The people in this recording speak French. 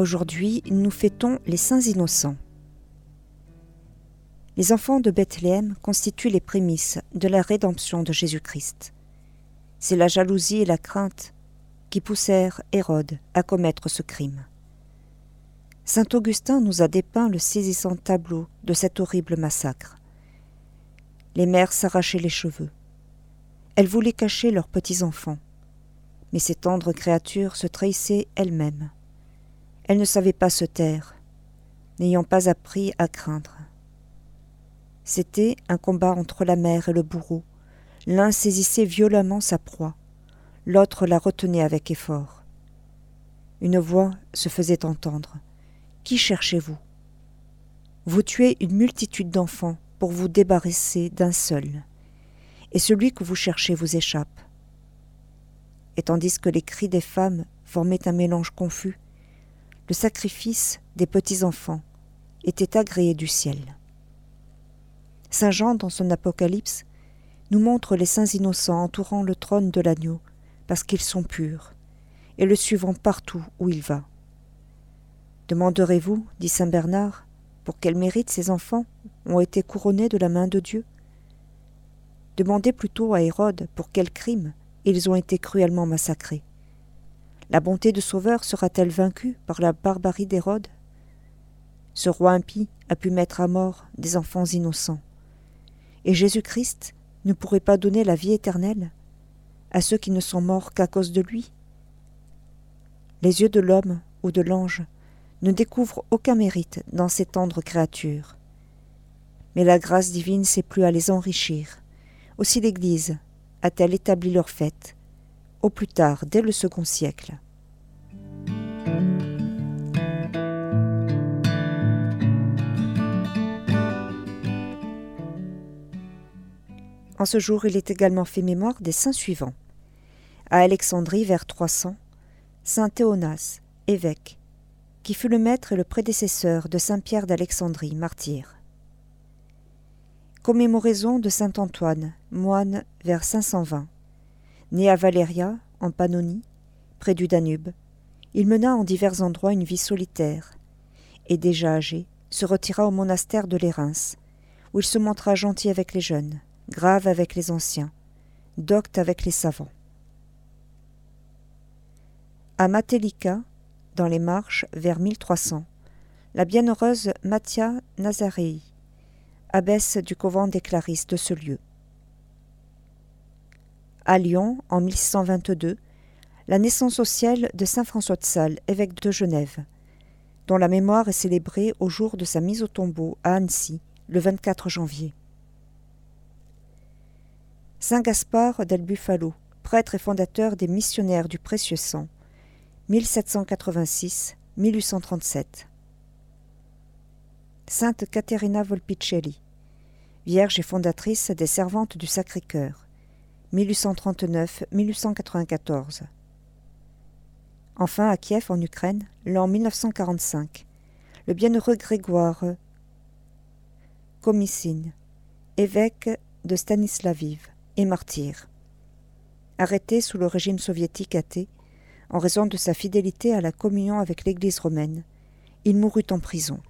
Aujourd'hui, nous fêtons les saints innocents. Les enfants de Bethléem constituent les prémices de la rédemption de Jésus-Christ. C'est la jalousie et la crainte qui poussèrent Hérode à commettre ce crime. Saint Augustin nous a dépeint le saisissant tableau de cet horrible massacre. Les mères s'arrachaient les cheveux. Elles voulaient cacher leurs petits-enfants. Mais ces tendres créatures se trahissaient elles-mêmes. Elles ne savaient pas se taire, n'ayant pas appris à craindre. C'était un combat entre la mère et le bourreau. L'un saisissait violemment sa proie, l'autre la retenait avec effort. Une voix se faisait entendre. Qui cherchez-vous? Vous tuez une multitude d'enfants pour vous débarrasser d'un seul, et celui que vous cherchez vous échappe. Et tandis que les cris des femmes formaient un mélange confus, le sacrifice des petits-enfants était agréé du ciel. Saint Jean, dans son Apocalypse, nous montre les saints innocents entourant le trône de l'agneau, parce qu'ils sont purs, et le suivant partout où il va. Demanderez-vous, dit saint Bernard, pour quel mérite ces enfants ont été couronnés de la main de Dieu? Demandez plutôt à Hérode pour quel crime ils ont été cruellement massacrés. La bonté de Sauveur sera-t-elle vaincue par la barbarie d'Hérode? Ce roi impie a pu mettre à mort des enfants innocents. Et Jésus-Christ ne pourrait pas donner la vie éternelle à ceux qui ne sont morts qu'à cause de lui? Les yeux de l'homme ou de l'ange ne découvrent aucun mérite dans ces tendres créatures. Mais la grâce divine sait plus à les enrichir. Aussi l'Église a-t-elle établi leur fête, au plus tard dès le second siècle. En ce jour, il est également fait mémoire des saints suivants. À Alexandrie, vers 300, saint Théonas, évêque, qui fut le maître et le prédécesseur de saint Pierre d'Alexandrie, martyr. Commémoraison de saint Antoine, moine, vers 520. Né à Valéria, en Pannonie, près du Danube, il mena en divers endroits une vie solitaire, et déjà âgé, se retira au monastère de Lérins, où il se montra gentil avec les jeunes grave avec les anciens, docte avec les savants. À Matelica, dans les marches vers 1300, la bienheureuse Mathia Nazarei, abbesse du couvent des Clarisses de ce lieu. À Lyon, en 1622, la naissance au ciel de saint François de Sales, évêque de Genève, dont la mémoire est célébrée au jour de sa mise au tombeau à Annecy, le 24 janvier. Saint Gaspard del Buffalo, prêtre et fondateur des missionnaires du précieux sang, 1786-1837. Sainte Caterina Volpicelli, vierge et fondatrice des Servantes du Sacré-Cœur, 1839-1894. Enfin, à Kiev, en Ukraine, l'an 1945, le bienheureux Grégoire Komissine, évêque de Stanislaviv, et martyr. Arrêté sous le régime soviétique athée, en raison de sa fidélité à la communion avec l'Église romaine, il mourut en prison.